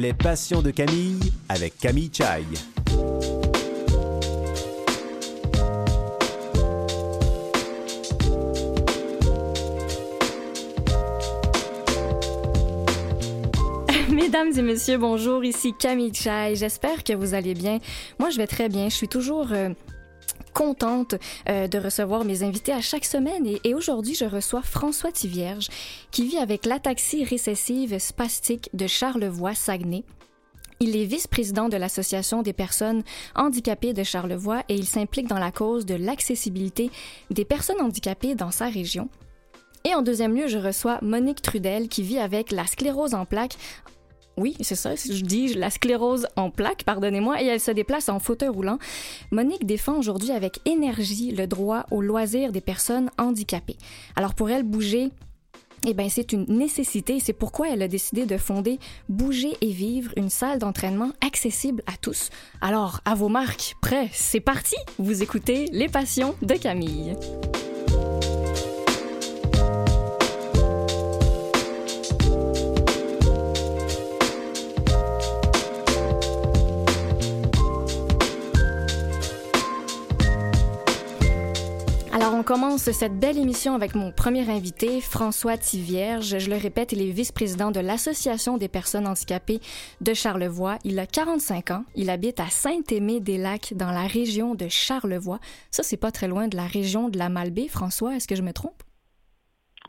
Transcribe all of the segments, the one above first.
Les passions de Camille avec Camille Chai. Mesdames et messieurs, bonjour, ici Camille Chai. J'espère que vous allez bien. Moi, je vais très bien. Je suis toujours euh, contente euh, de recevoir mes invités à chaque semaine et, aujourd'hui, je reçois François Tivierge qui vit avec l'ataxie récessive spastique de Charlevoix-Saguenay. Il est vice-président de l'Association des personnes handicapées de Charlevoix et il s'implique dans la cause de l'accessibilité des personnes handicapées dans sa région. Et en deuxième lieu, je reçois Monique Trudel qui vit avec la sclérose en plaques oui, c'est ça, je dis la sclérose en plaques, pardonnez-moi, et elle se déplace en fauteuil roulant. Monique défend aujourd'hui avec énergie le droit au loisir des personnes handicapées. Alors pour elle, bouger eh bien, c'est une nécessité. C'est pourquoi elle a décidé de fonder Bouger et Vivre, une salle d'entraînement accessible à tous. Alors, à vos marques, prêts, c'est parti! Vous écoutez Les Passions de Camille. On commence cette belle émission avec mon premier invité, François Tivierge. Je le répète, il est vice-président de l'Association des personnes handicapées de Charlevoix. Il a 45 ans. Il habite à Saint-Aimé-des-Lacs, dans la région de Charlevoix. Ça, c'est pas très loin de la région de la Malbaie. François, est-ce que je me trompe?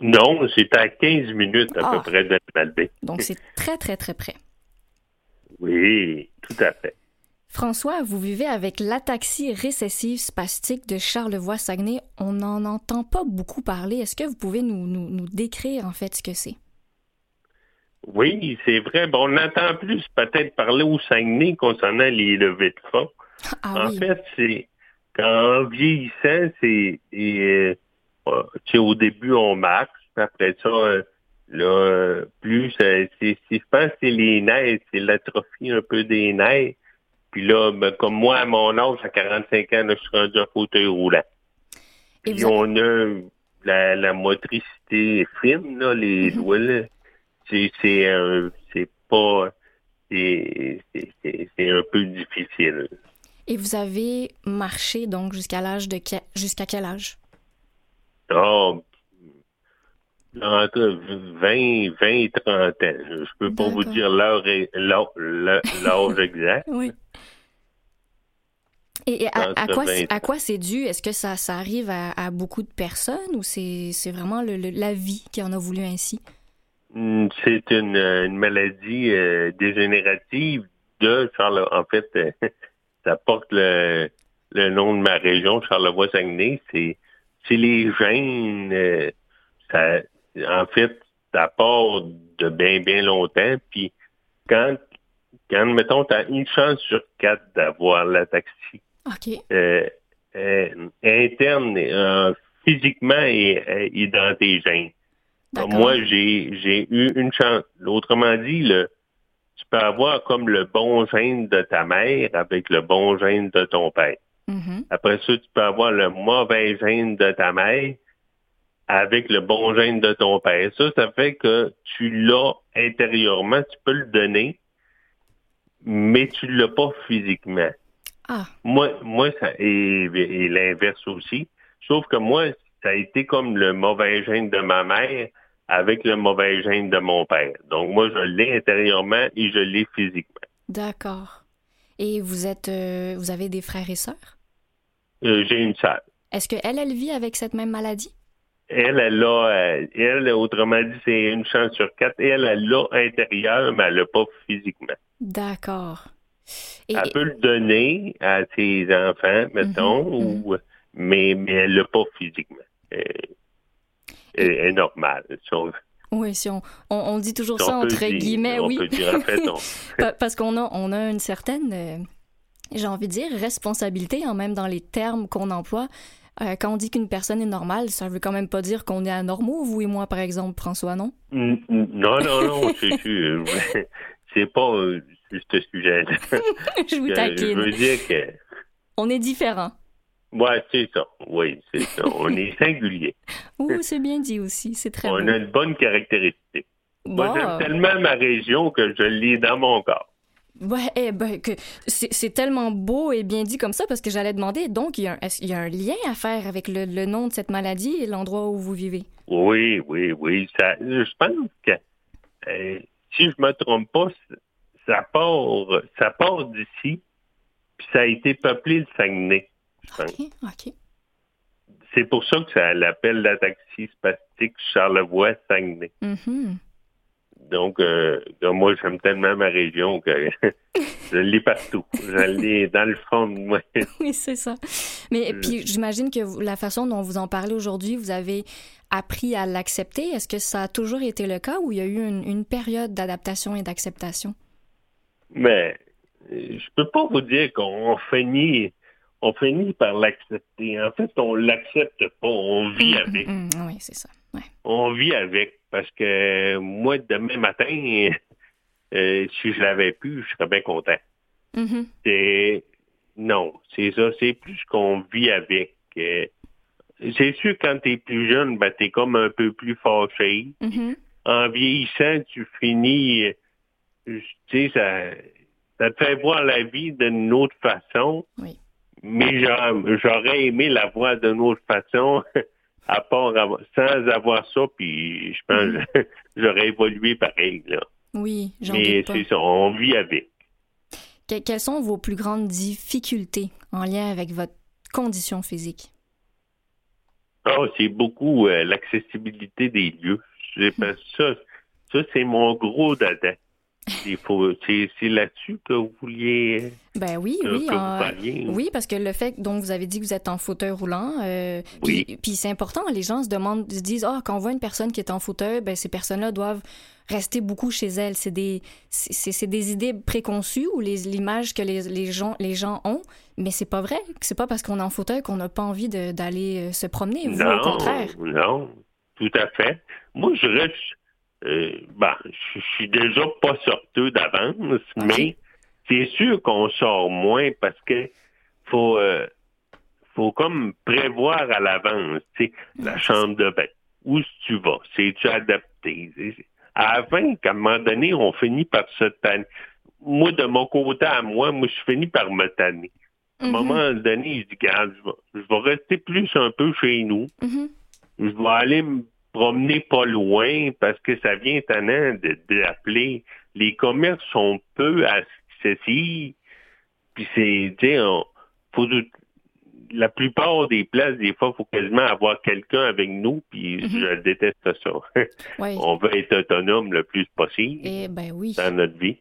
Non, c'est à 15 minutes à Ah. peu près de la Malbaie. Donc, c'est très, très, très près. Oui, tout à fait. François, vous vivez avec l'ataxie récessive spastique de Charlevoix-Saguenay. On n'en entend pas beaucoup parler. Est-ce que vous pouvez nous, nous, nous décrire en fait ce que c'est? Oui, c'est vrai. Bon, on entend plus peut-être parler au Saguenay concernant les levées de fonds. Ah en oui. fait, c'est qu'en vieillissant, c'est euh, euh, au début on marche, après ça, euh, là, plus euh, je pense que c'est les nerfs, c'est l'atrophie un peu des nerfs. Puis là, ben, comme moi, à mon âge, à 45 ans, là, je suis rendu en fauteuil roulant. Et Puis avez- on a la, la motricité fine, là, les Mhm. doigts, là. C'est, euh, pas... C'est, un peu difficile. Et vous avez marché donc jusqu'à l'âge de que- jusqu'à quel âge? Oh, entre 20, 20 et 30 ans. Je peux pas vous dire l'heure l'âge exact. Oui. Et, à, à Entre quoi, 20 et à quoi c'est dû? Est-ce que ça, ça arrive à, à beaucoup de personnes ou c'est vraiment le- le- la vie qui en a voulu ainsi? Hmm, C'est une, euh, une maladie euh, dégénérative de Charles. En fait, euh, ça porte le, le nom de ma région, Charlevoix-Saguenay. C'est c'est les gènes. euh, ça, en fait, ça part de bien, bien longtemps. Puis quand, quand mettons, tu as une chance sur quatre d'avoir l'ataxie OK. euh, euh, interne, euh, physiquement et, et dans tes gènes. D'accord. Moi, j'ai eu une chance. Autrement dit, le, tu peux avoir comme le bon gène de ta mère avec le bon gène de ton père. Mhm. Après ça, tu peux avoir le mauvais gène de ta mère avec le bon gène de ton père. Ça, ça fait que tu l'as intérieurement, tu peux le donner, mais tu l'as pas physiquement. Ah, Moi, moi ça, et, et l'inverse aussi. Sauf que moi, ça a été comme le mauvais gène de ma mère avec le mauvais gène de mon père. Donc, moi, je l'ai intérieurement et je l'ai physiquement. d'accord. Et vous êtes, euh, vous avez des frères et sœurs? Euh, J'ai une salle. Est-ce qu'elle, elle vit avec cette même maladie? Elle, elle a, euh, elle, autrement dit, c'est une chance sur quatre. Elle, elle l'a intérieur, mais elle l'a pas physiquement. D'accord. Et, Elle peut le donner à ses enfants, mettons, Mhm, ou, mais, mais elle l'a pas physiquement. Euh, Elle est normale. sauf- oui, si on, on, on dit toujours si ça on entre dire- guillemets, on oui. peut dire, en fait, on- Pa- Parce qu'on a, on a une certaine, euh, j'ai envie de dire, responsabilité, hein, même dans les termes qu'on emploie. Euh, quand on dit qu'une personne est normale, ça veut quand même pas dire qu'on est anormaux, vous et moi, par exemple, François, non? Non, non, non, c'est sûr. C'est pas sur ce sujet-là. Je vous Euh, Je taquine. veux dire que, On est différents. ouais, c'est ça. Oui, c'est ça. On est singulier. Ouh, c'est bien dit aussi, c'est très On beau. a une bonne caractéristique. Moi, j'aime tellement ma région que je l'ai dans mon corps. Ouais, eh ben, que c'est tellement beau et bien dit comme ça parce que j'allais demander, donc, il y, a un, il y a un lien à faire avec le, le nom de cette maladie et l'endroit où vous vivez? Oui, oui, oui. Ça, je pense que, euh, si je me trompe pas, ça part, ça part d'ici, puis ça a été peuplé de Saguenay. Je. OK, OK. C'est pour ça que ça l'appelle l'ataxie spastique Charlevoix-Saguenay. Mhm. Donc, euh, moi, j'aime tellement ma région que je l'ai partout. Je l'ai dans le fond de moi. Oui, c'est ça. Mais puis, j'imagine que la façon dont vous en parlez aujourd'hui, vous avez appris à l'accepter. Est-ce que ça a toujours été le cas ou il y a eu une, une période d'adaptation et d'acceptation? Mais je peux pas vous dire qu'on finit, on finit par l'accepter. En fait, on l'accepte pas, on vit avec. Mm, mm, oui, c'est ça. Ouais. On vit avec parce que moi, demain matin, euh, si je l'avais pu, je serais bien content. Mhm. C'est non, c'est ça, c'est plus qu'on vit avec. Euh, c'est sûr quand t'es plus jeune, ben t'es comme un peu plus fâché. Mhm. En vieillissant, tu finis, tu sais, ça, ça te fait voir la vie d'une autre façon. Oui. Mais j'a- j'aurais aimé la voir d'une autre façon, à part sans avoir ça, puis je pense que j'aurais évolué pareil. Là. Oui, j'en Mais c'est ça, on vit avec. Que- quelles sont vos plus grandes difficultés en lien avec votre condition physique? Ah, c'est beaucoup euh, l'accessibilité des lieux. Que ça, ça c'est mon gros dada. Il faut, c'est, là-dessus que vous vouliez Ben oui, que, oui. que en- vous parliez. Oui, parce que le fait, donc vous avez dit que vous êtes en fauteuil roulant, euh, Oui. puis, puis c'est important, les gens se demandent, se disent, ah, quand on voit une personne qui est en fauteuil, ben ces personnes-là doivent rester beaucoup chez elles. C'est des, c'est, des idées préconçues ou les, l'image que les, les, gens, les gens ont, mais c'est pas vrai. C'est pas parce qu'on est en fauteuil qu'on n'a pas envie d'aller euh, se promener. Vous, non, au contraire. non, tout à fait. Moi, je reste, euh, ben, je suis déjà pas sorteux d'avance, mais c'est sûr qu'on sort moins parce que faut, euh, faut comme prévoir à l'avance, tu sais, la chambre de bain. Où tu vas? C'est-tu adapté? Avant qu'à un moment donné, on finit par se tanner. Moi, de mon côté à moi, moi, je finis par me tanner. À un Mhm. moment donné, je dis, regarde, je vais, je vais rester plus un peu chez nous. Mhm. Je vais aller me promener pas loin parce que ça vient tannant l'appeler. Les commerces sont peu accessibles. Puis c'est, tu faut la plupart des places, des fois, il faut quasiment avoir quelqu'un avec nous, puis Mhm. je déteste ça. Oui. on veut être autonome le plus possible Et ben oui. dans notre vie.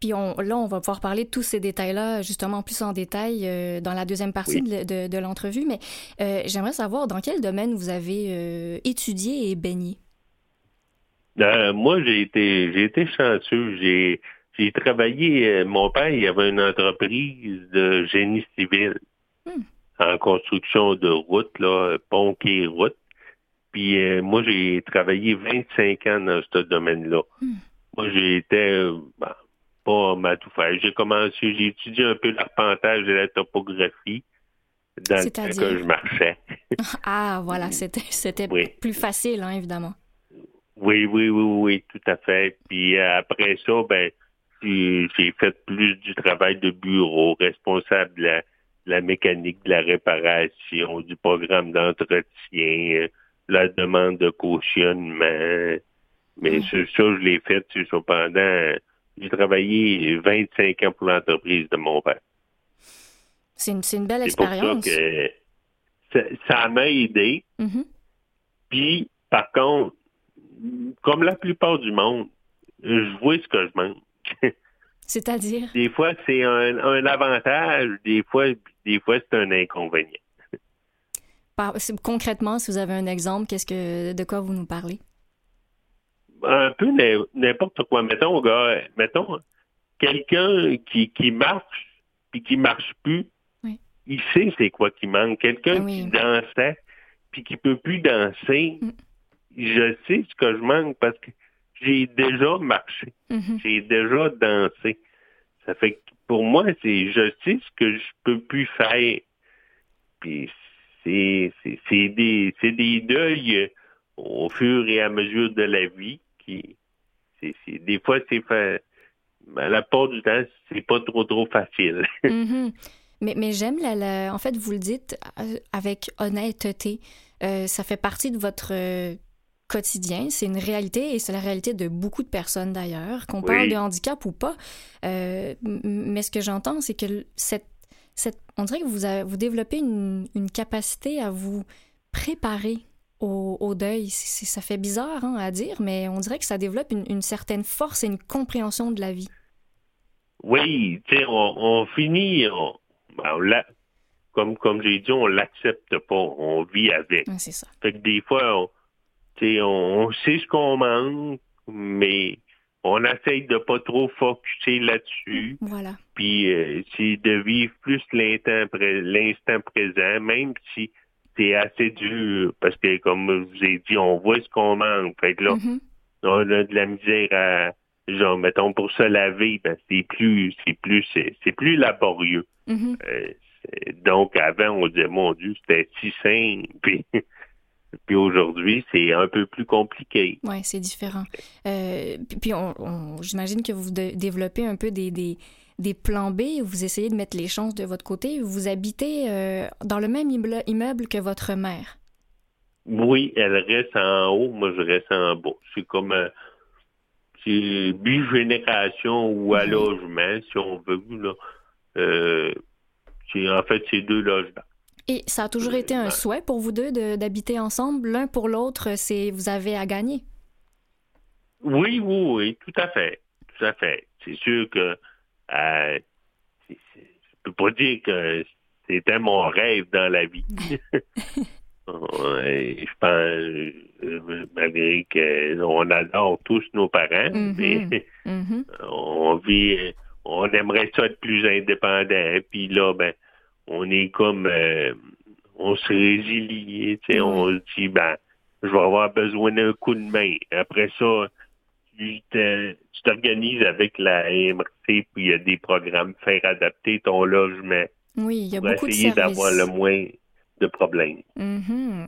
Puis on, là, on va pouvoir parler de tous ces détails-là, justement, plus en détail euh, dans la deuxième partie Oui. de, de- de l'entrevue. Mais euh, j'aimerais savoir dans quel domaine vous avez euh, étudié et baigné? Moi, j'ai été, j'ai été chanceux. J'ai, j'ai travaillé. mon père, il avait une entreprise de génie civil Hmm. en construction de routes, là, pont et routes. Puis moi, j'ai travaillé 25 ans dans ce domaine-là. Hmm. Moi, j'ai été ben, pas mal tout faire. J'ai commencé, j'ai étudié un peu l'arpentage et la topographie dans le temps que je marchais. Ah, voilà, c'était c'était Oui. plus facile, hein, évidemment. Oui, oui, oui, oui, tout à fait. Puis euh, après ça, ben, j'ai fait plus du travail de bureau, responsable de la, de la mécanique, de la réparation, du programme d'entretien, euh, la demande de cautionnement. Mais Mm. ça, je l'ai fait, c'est pendant... J'ai travaillé 25 ans pour l'entreprise de mon père. C'est une, une belle C'est pour ça expérience. que ça, m'a aidé. Mhm. Puis, par contre, comme la plupart du monde, je vois ce que je manque. C'est-à-dire? Des fois, c'est un, un avantage, des fois, des fois, c'est un inconvénient. Par- concrètement, si vous avez un exemple, qu'est-ce que de quoi vous nous parlez? Un peu n'im- n'importe quoi. Mettons, gars, mettons, quelqu'un qui, qui marche puis qui marche plus, Oui. il sait c'est quoi qui manque. Quelqu'un oui. qui dansait puis qui peut plus danser, Mm. je sais ce que je manque parce que j'ai déjà marché. Mhm. j'ai déjà dansé. Ça fait que pour moi, c'est je sais ce que je peux plus faire. Puis c'est des des deuils au fur et à mesure de la vie des fois, c'est fait. Ben, la part du temps, c'est pas trop, trop facile. Mm-hmm. Mais, mais j'aime, la, en fait, vous le dites euh, avec honnêteté. Euh, ça fait partie de votre euh, quotidien. C'est une réalité et c'est la réalité de beaucoup de personnes d'ailleurs, qu'on parle de handicap ou pas. mais ce que j'entends, c'est que cette, cette, on dirait que vous, vous développez une, une capacité à vous préparer au, deuil. ça fait bizarre hein, à dire, mais on dirait que ça développe une, certaine force et une compréhension de la vie. Oui, tu sais, on, finit, ben, comme, comme j'ai dit, on l'accepte pas, on vit avec. c'est ça. Fait que des fois, on, on, sait ce qu'on manque, mais on essaye de pas trop focuser là-dessus. Voilà. Puis euh, c'est de vivre plus l'instant présent, même si c'est assez dur parce que, comme je vous ai dit, on voit ce qu'on manque. Fait que là, mm-hmm. on a de la misère à, genre, mettons, pour se laver, ben, c'est plus, c'est plus, c'est plus laborieux. Mm-hmm. Euh, donc, avant, on disait, mon Dieu, c'était si simple. Puis, puis aujourd'hui, c'est un peu plus compliqué. Oui, c'est différent. Euh, puis, on, j'imagine que vous développez un peu des, des des plans B, vous essayez de mettre les chances de votre côté. Vous habitez euh, dans le même immeuble que votre mère. Oui, elle reste en haut, moi je reste en bas. C'est comme euh, c'est bigénération ou à logement, si on veut. Là. Euh, en fait, c'est deux logements. Et ça a toujours été un souhait pour vous deux d'habiter ensemble, l'un pour l'autre, c'est vous avez à gagner? Oui, oui, oui, tout à fait. Tout à fait. C'est sûr que euh, je peux pas dire que c'était mon rêve dans la vie. je pense, malgré qu'on adore tous nos parents, mm-hmm. mais mm-hmm. on vit, on aimerait ça être plus indépendant. Puis là, ben, on est comme, euh, on se résilie, tu sais, on se dit, ben, je vais avoir besoin d'un coup de main. Après ça, tu t'organises avec la MRC, puis il y a des programmes faire adapter ton logement. Oui, il y a beaucoup de services. essayer d'avoir le moins de problèmes. Mm-hmm.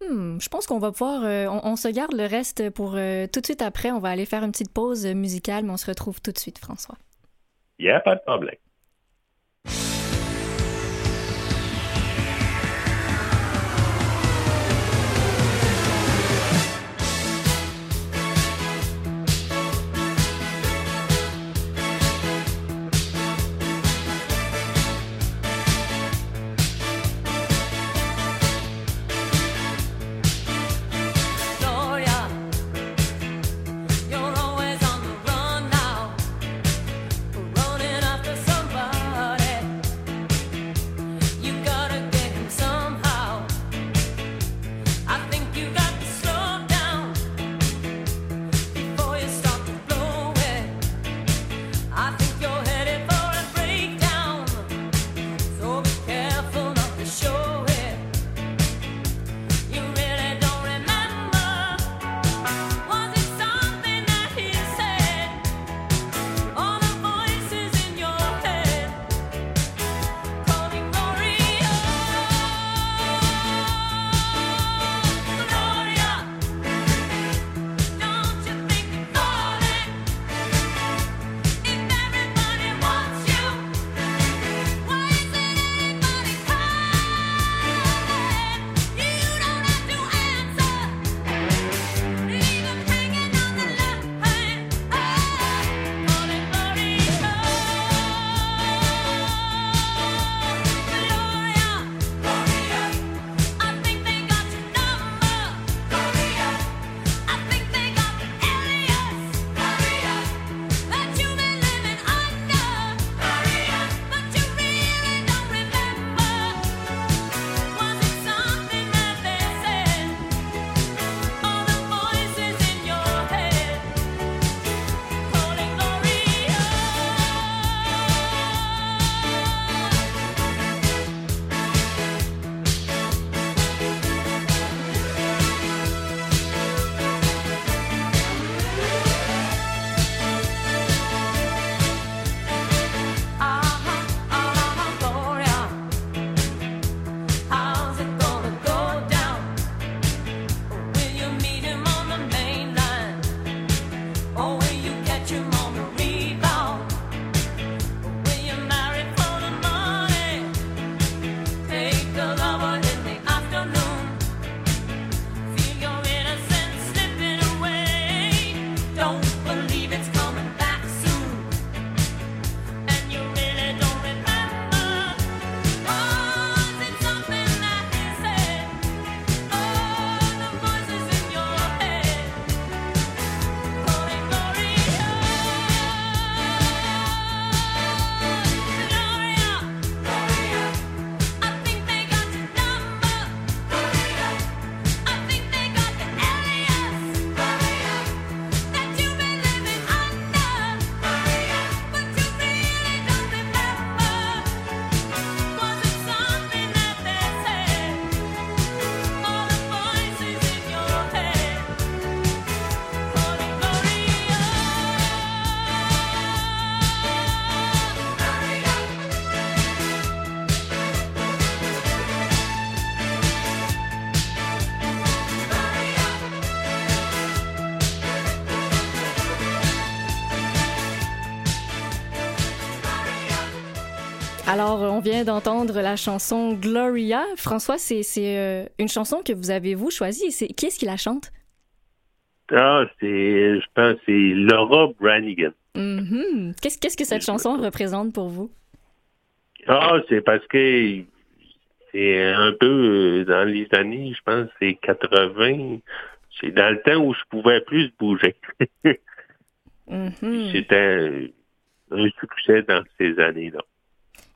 Hmm, je pense qu'on va pouvoir, euh, on, se garde le reste pour euh, tout de suite après. On va aller faire une petite pause musicale, mais on se retrouve tout de suite, François. Il n'y a pas de problème. Alors, on vient d'entendre la chanson Gloria. François, c'est euh, une chanson que vous avez, vous, choisie. Qui est-ce qui la chante? Ah, c'est, je pense, c'est Laura Branigan. Mm-hmm. Qu'est-ce que cette chanson représente pour vous? Ah, c'est parce que c'est un peu euh, dans les années, je pense, c'est 80. C'est dans le temps où je pouvais plus bouger. Mm-hmm. C'était un succès dans ces années-là.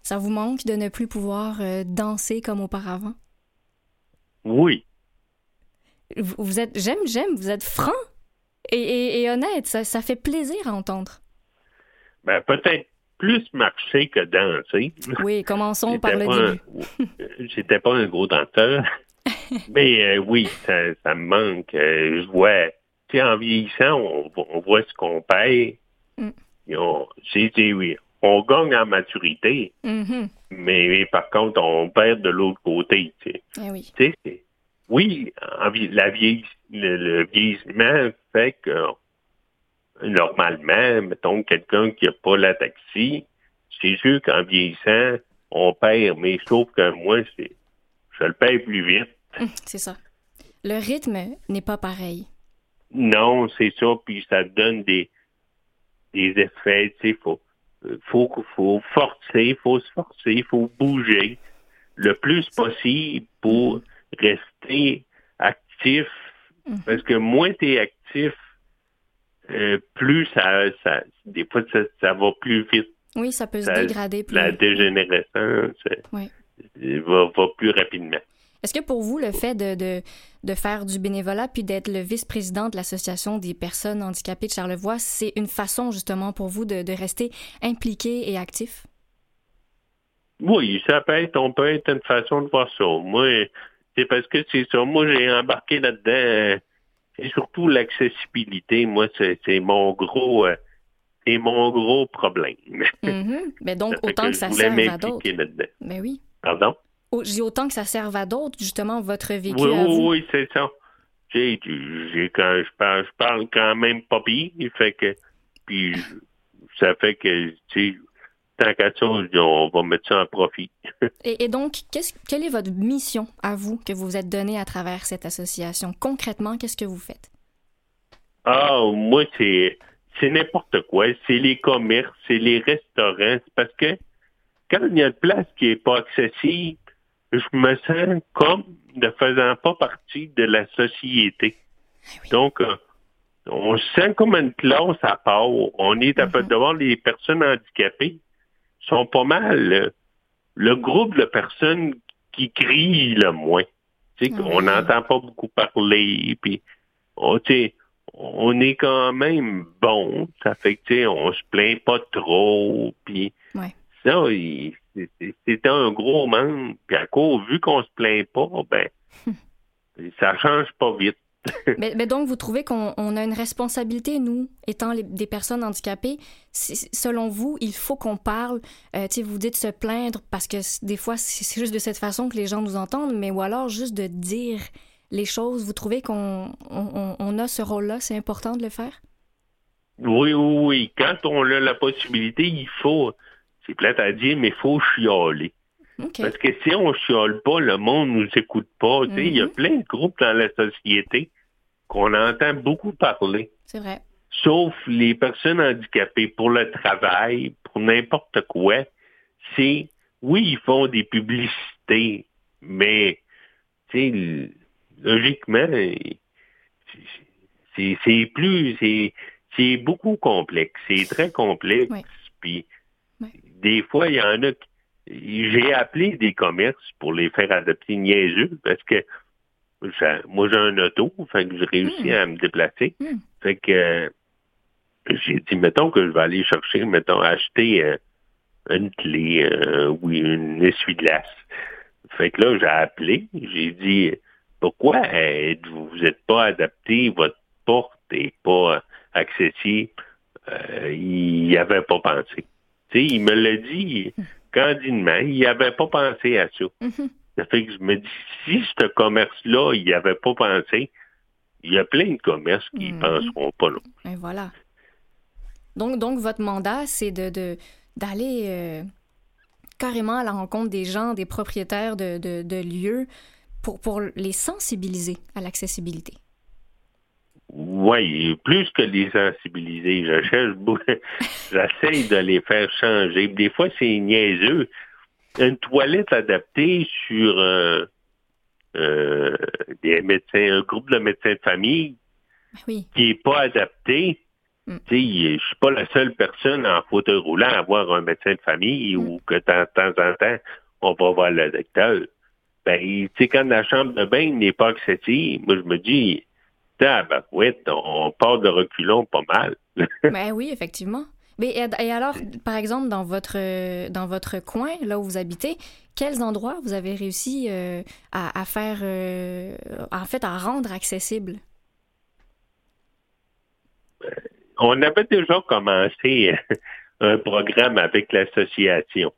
Ça vous manque de ne plus pouvoir euh, danser comme auparavant? Oui. Vous, êtes, j'aime, j'aime, vous êtes franc et, honnête. Ça, ça, fait plaisir à entendre. Ben, peut-être plus marcher que danser. Oui, commençons par le début. J'étais pas un gros danseur. Mais euh, oui, ça, ça, me manque. Euh, je vois, tu en vieillissant, on, voit ce qu'on paye. Mm. On, oui, on gagne en maturité, mm-hmm. mais, par contre, on perd de l'autre côté. Tu sais. Eh oui. oui, la vieille, le, vieillissement fait que normalement, mettons quelqu'un qui n'a pas la taxi, c'est sûr qu'en vieillissant, on perd, mais sauf que moi, je le paye plus vite. Hum, c'est ça. Le rythme n'est pas pareil. Non, c'est ça, puis ça donne des, des effets, tu sais, faut, faut, faut forcer, il faut se forcer, il faut bouger le plus possible pour rester actif. Hum. Parce que moins tu es actif, euh, plus ça, ça, des fois, ça, va plus vite. Oui, ça peut se dégrader plus. La dégénérescence va, va, plus rapidement. Est-ce que pour vous, le fait de, de, de faire du bénévolat puis d'être le vice-président de l'Association des personnes handicapées de Charlevoix, c'est une façon justement pour vous de, de rester impliqué et actif? Oui, ça peut être, on peut être une façon de voir ça. Moi, c'est parce que c'est ça. Moi, j'ai embarqué là-dedans et surtout l'accessibilité, moi, c'est mon gros euh, c'est mon gros problème. Mm-hmm. Mais donc, autant que, ça serve à d'autres. Mais oui. Pardon? Je dis autant que ça serve à d'autres, justement, votre vécu oui, à vous. Oui, c'est ça. J'ai, quand je parle, je parle quand même pas bien, fait que, puis ça fait que, tu sais, tant qu'à ça, on va mettre ça en profit. et, donc, quelle est votre mission à vous que vous vous êtes donnée à travers cette association? Concrètement, qu'est-ce que vous faites? Ah, moi, c'est, c'est n'importe quoi. C'est les commerces, c'est les restaurants. Parce que quand il y a une place qui n'est pas accessible, je me sens comme ne faisant pas partie de la société. Eh Donc, euh, on se sent comme une classe à part. On est à peu mm-hmm. devant les personnes handicapées sont pas mal le groupe de personnes qui crient le moins. Tu On n'entend pas beaucoup parler, puis on, on est quand même bon. Ça fait que on se plaint pas trop, puis ça, c'était un gros manque. Puis à cause, vu qu'on se plaint pas, ben ça change pas vite. mais, donc, vous trouvez qu'on a une responsabilité, nous, étant des personnes handicapées? Selon vous, il faut qu'on parle. Euh, vous dites se plaindre parce que des fois, c'est juste de cette façon que les gens nous entendent, mais ou alors juste de dire les choses. Vous trouvez qu'on on, a ce rôle-là? C'est important de le faire? Oui, oui, oui. Quand on a la possibilité, il faut, c'est plate à dire, mais il faut chialer. Parce que si on chiale pas, le monde nous écoute pas. Il y a mhm. plein de groupes dans la société qu'on entend beaucoup parler. C'est vrai. Sauf les personnes handicapées pour le travail, pour n'importe quoi. C'est, oui, ils font des publicités, mais, logiquement, c'est plus, c'est beaucoup complexe. C'est très complexe. Puis, des fois, il y en a qui j'ai appelé des commerces pour les faire adopter niaiseux parce que moi j'ai un auto, fait que j'ai réussi hmm. à me déplacer. Hmm. Fait que j'ai dit mettons que je vais aller chercher, mettons, acheter euh, une clé euh, ou une essuie-glace. Fait que là, j'ai appelé, j'ai dit pourquoi vous vous êtes pas adapté, votre porte n'est pas accessible? Euh, il n'y avait pas pensé. Il me l'a dit hmm candidement, il n'avait pas pensé à ça. Mhm. Ça fait que je me dis, si ce commerce-là, il n'y avait pas pensé, il y a plein de commerces qui ne mhm. penseront pas là. Et voilà. Donc, donc, votre mandat, c'est de, d'aller euh, carrément à la rencontre des gens, des propriétaires de, de, lieux pour, pour les sensibiliser à l'accessibilité. Oui, plus que les sensibiliser. J'essaie de les faire changer. Des fois, c'est niaiseux. Une toilette adaptée sur euh, euh, des médecins, un groupe de médecins de famille ben qui n'est pas adapté. Mm. Je ne suis pas la seule personne en fauteuil roulant à avoir un médecin de famille ou mm. que de temps en temps, on va voir le docteur. Ben, quand la chambre de bain n'est pas accessible, moi, je me dis, ah, ben, oui, on part de reculons pas mal. ben oui, effectivement. Mais, et alors, par exemple, dans votre, dans votre coin, là où vous habitez, quels endroits vous avez réussi euh, à, faire, euh, en fait, à rendre accessible? On avait déjà commencé un programme avec l'association.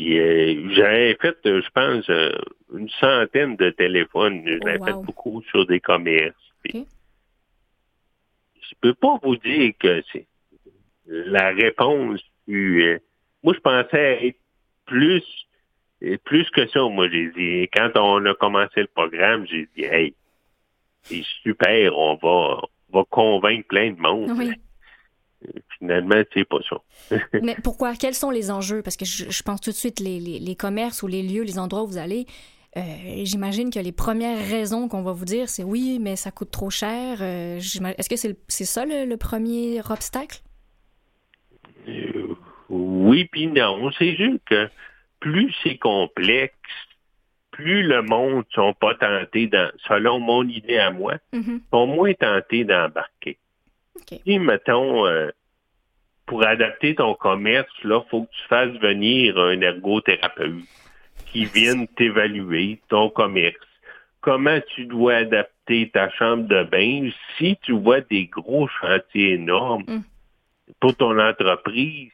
Euh, j'avais fait, je pense, une centaine de téléphones. J'avais oh, fait beaucoup sur des commerces. Je Je peux pas vous dire que c'est la réponse. moi, je pensais être plus plus que ça, moi, j'ai dit, quand on a commencé le programme, j'ai dit, hey, c'est super, on va, va convaincre plein de monde. Finalement, c'est pas ça. Mais pourquoi? Quels sont les enjeux? Parce que je, pense tout de suite, les, les, commerces ou les lieux, les endroits où vous allez, euh, j'imagine que les premières raisons qu'on va vous dire, c'est oui, mais ça coûte trop cher. Euh, est-ce que c'est ça le, premier obstacle? Euh, oui, puis non. C'est juste que plus c'est complexe, plus le monde ne sont pas tentés, dans, selon mon idée à moi, mm-hmm. sont moins tentés d'embarquer. Si, mettons, pour adapter ton commerce, là, faut que tu fasses venir un ergothérapeute qui vienne t'évaluer ton commerce. Comment tu dois adapter ta chambre de bain si tu vois des gros chantiers énormes mm. pour ton entreprise?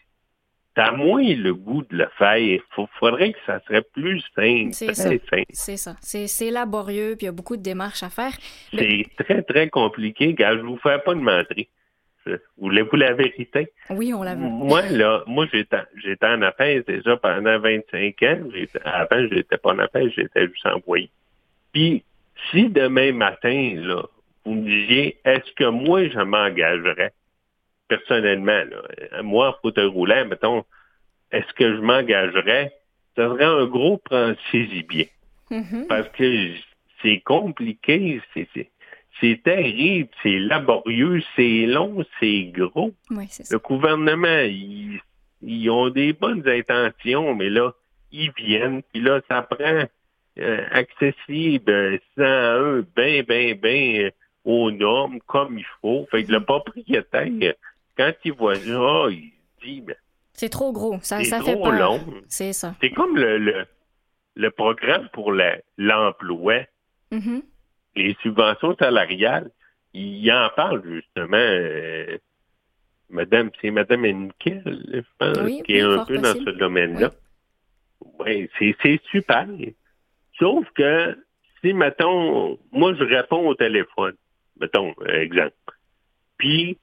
T'as moins le goût de le faire. Il faudrait que ça serait plus simple. C'est ça. C'est ça. C'est laborieux, puis il y a beaucoup de démarches à faire. C'est très, très compliqué. Gars, je vous fais pas de mentir. Voulez-vous la vérité? Oui, on l'a vu. Moi, là, moi, j'étais, j'étais en affaires déjà pendant 25 ans. Avant, j'étais pas en affaires, j'étais juste employé. Puis, si demain matin, là, vous me disiez, est-ce que moi, je m'engagerais personnellement, moi, en fauteuil roulant, mettons, est-ce que je m'engagerais? Ça serait un gros pensez-y bien. Mm-hmm. Parce que c'est compliqué, c'est terrible, c'est laborieux, c'est long, c'est gros. Le gouvernement, ils, ont des bonnes intentions, mais là, ils viennent, puis là, ça prend euh, accessible, un bien, bien, bien aux normes, comme il faut. Fait que le mm-hmm. propriétaire, quand il voit ça, il dit, ben, c'est trop gros, ça, ça fait peur. long. C'est ça. C'est comme le, le, programme pour l'emploi, mm-hmm. Les subventions salariales. Il en parle justement. Euh, Madame, c'est Madame Henkel, je pense, qui est un peu dans ce domaine-là. Oui, c'est super. Sauf que si, mettons, moi je réponds au téléphone, mettons, exemple. Puis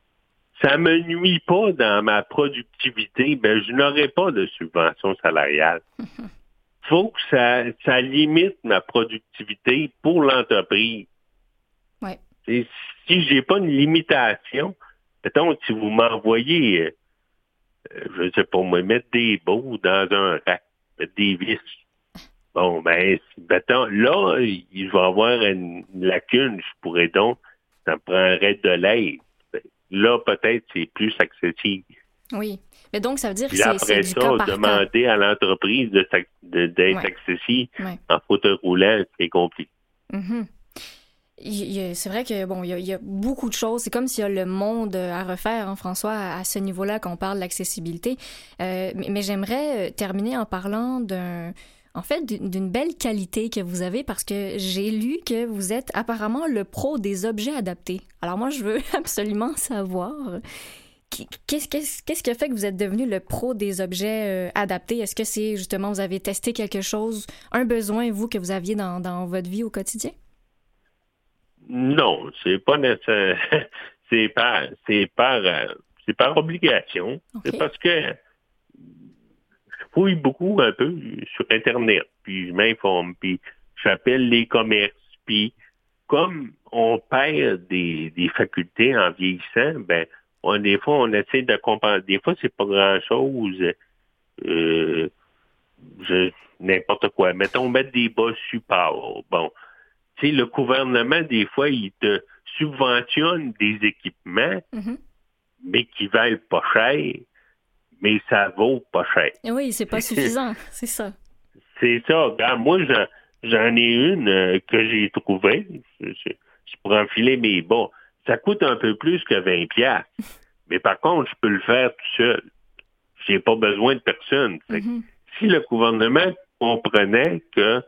ça me nuit pas dans ma productivité, ben je n'aurai pas de subvention salariale. faut que ça, ça limite ma productivité pour l'entreprise. Ouais. Et si j'ai pas une limitation, mettons, si vous m'envoyez, euh, je sais pas moi, mettre des baux dans un rack, mettre des vis. Bon, ben, mettons, là, je vais avoir une lacune, je pourrais donc, ça me prendrait de l'aide là, peut-être, c'est plus accessible. Oui. Mais donc, ça veut dire que c'est après ça, demander à l'entreprise d'être de, accessible en fauteuil roulant, c'est compliqué. Mm-hmm. C'est vrai que bon, il y, a, beaucoup de choses. C'est comme s'il y a le monde à refaire, hein, François, à, ce niveau-là, quand on parle d'accessibilité. Euh, mais j'aimerais euh, terminer en parlant d'un en fait, d'une belle qualité que vous avez parce que j'ai lu que vous êtes apparemment le pro des objets adaptés. Alors moi, je veux absolument savoir qu'est-ce qui a fait que vous êtes devenu le pro des objets euh, adaptés? Est-ce que c'est justement, vous avez testé quelque chose, un besoin, vous, que vous aviez dans, votre vie au quotidien? Non, c'est pas nécessaire. c'est par, c'est par, euh, c'est par obligation. C'est parce que fouille beaucoup un peu sur Internet, puis je m'informe, puis j'appelle les commerces, puis comme on perd des, des facultés en vieillissant, ben on, des fois, on essaie de comprendre. Des fois, c'est pas grand-chose. Euh, n'importe quoi. Mettons, mettre des bas supports. Bon. Tu sais, le gouvernement, des fois, il te subventionne des équipements, mm-hmm. mais qui valent pas cher, mais ça vaut pas cher. Oui, c'est pas suffisant, c'est ça. C'est ça. moi, j'en ai une euh, que j'ai trouvée. C'est pour enfiler mes bas ça coûte un peu plus que 20 pièces. Mais par contre, je peux le faire tout seul. J'ai pas besoin de personne. Mm-hmm. Si le gouvernement comprenait que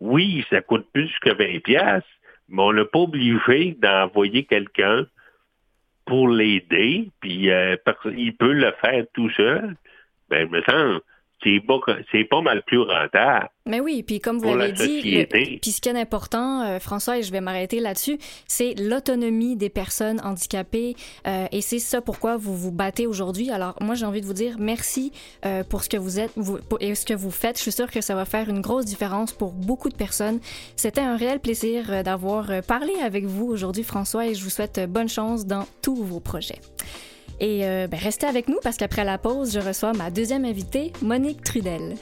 oui, ça coûte plus que 20 pièces, mais on n'a pas obligé d'envoyer quelqu'un pour l'aider, puis euh, il peut le faire tout seul, ben, me semble, c'est pas, mal plus rentable. Mais oui, puis comme vous l'avez dit, puis ce qui est important, euh, François, et je vais m'arrêter là-dessus, c'est l'autonomie des personnes handicapées, euh, et c'est ça pourquoi vous vous battez aujourd'hui. Alors moi, j'ai envie de vous dire merci euh, pour ce que vous êtes vous, et ce que vous faites. Je suis sûre que ça va faire une grosse différence pour beaucoup de personnes. C'était un réel plaisir d'avoir parlé avec vous aujourd'hui, François, et je vous souhaite bonne chance dans tous vos projets. Et euh, ben, restez avec nous parce qu'après la pause, je reçois ma deuxième invitée, Monique Trudel.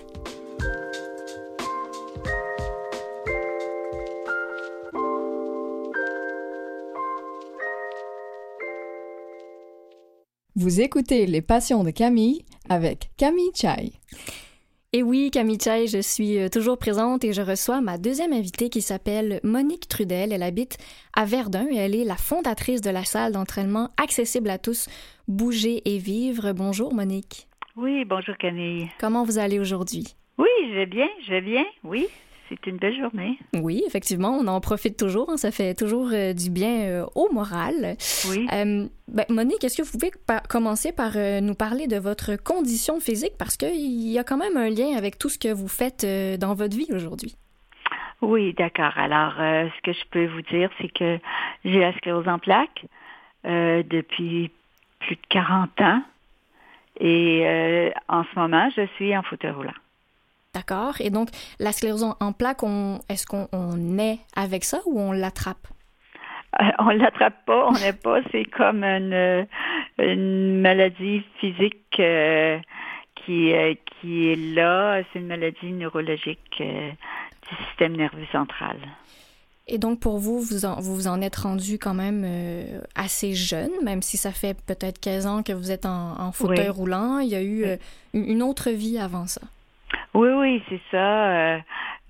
Vous écoutez Les Passions de Camille avec Camille Chai. Et oui, Camille Chai, je suis euh, toujours présente et je reçois ma deuxième invitée qui s'appelle Monique Trudel. Elle habite à Verdun et elle est la fondatrice de la salle d'entraînement accessible à tous, Bouger et Vivre. Bonjour Monique. Oui, bonjour Camille. Comment vous allez aujourd'hui? Oui, je vais bien, je vais bien, oui. C'est une belle journée. Oui, effectivement, on en profite toujours. Hein. ça fait toujours euh, du bien euh, au moral. Oui. Euh, ben, Monique, est-ce que vous pouvez commencer par nous parler de votre condition physique? Parce qu'il y a quand même un lien avec tout ce que vous faites dans votre vie aujourd'hui? Oui, d'accord. Alors, ce que je peux vous dire, c'est que j'ai la sclérose en plaques depuis plus de 40 ans. Et en ce moment, je suis en fauteuil roulant. D'accord? Et donc, la sclérose en plaques, est-ce qu'on est avec ça ou on l'attrape? Euh, on l'attrape pas, on n'est pas. C'est comme une, une, maladie physique euh, qui, euh, qui est là. C'est une maladie neurologique du système nerveux central. Et donc, pour vous, vous en, vous, en êtes rendu quand même assez jeune, même si ça fait peut-être 15 ans que vous êtes en, fauteuil roulant. Il y a eu une autre vie avant ça. Oui, oui, c'est ça. Euh,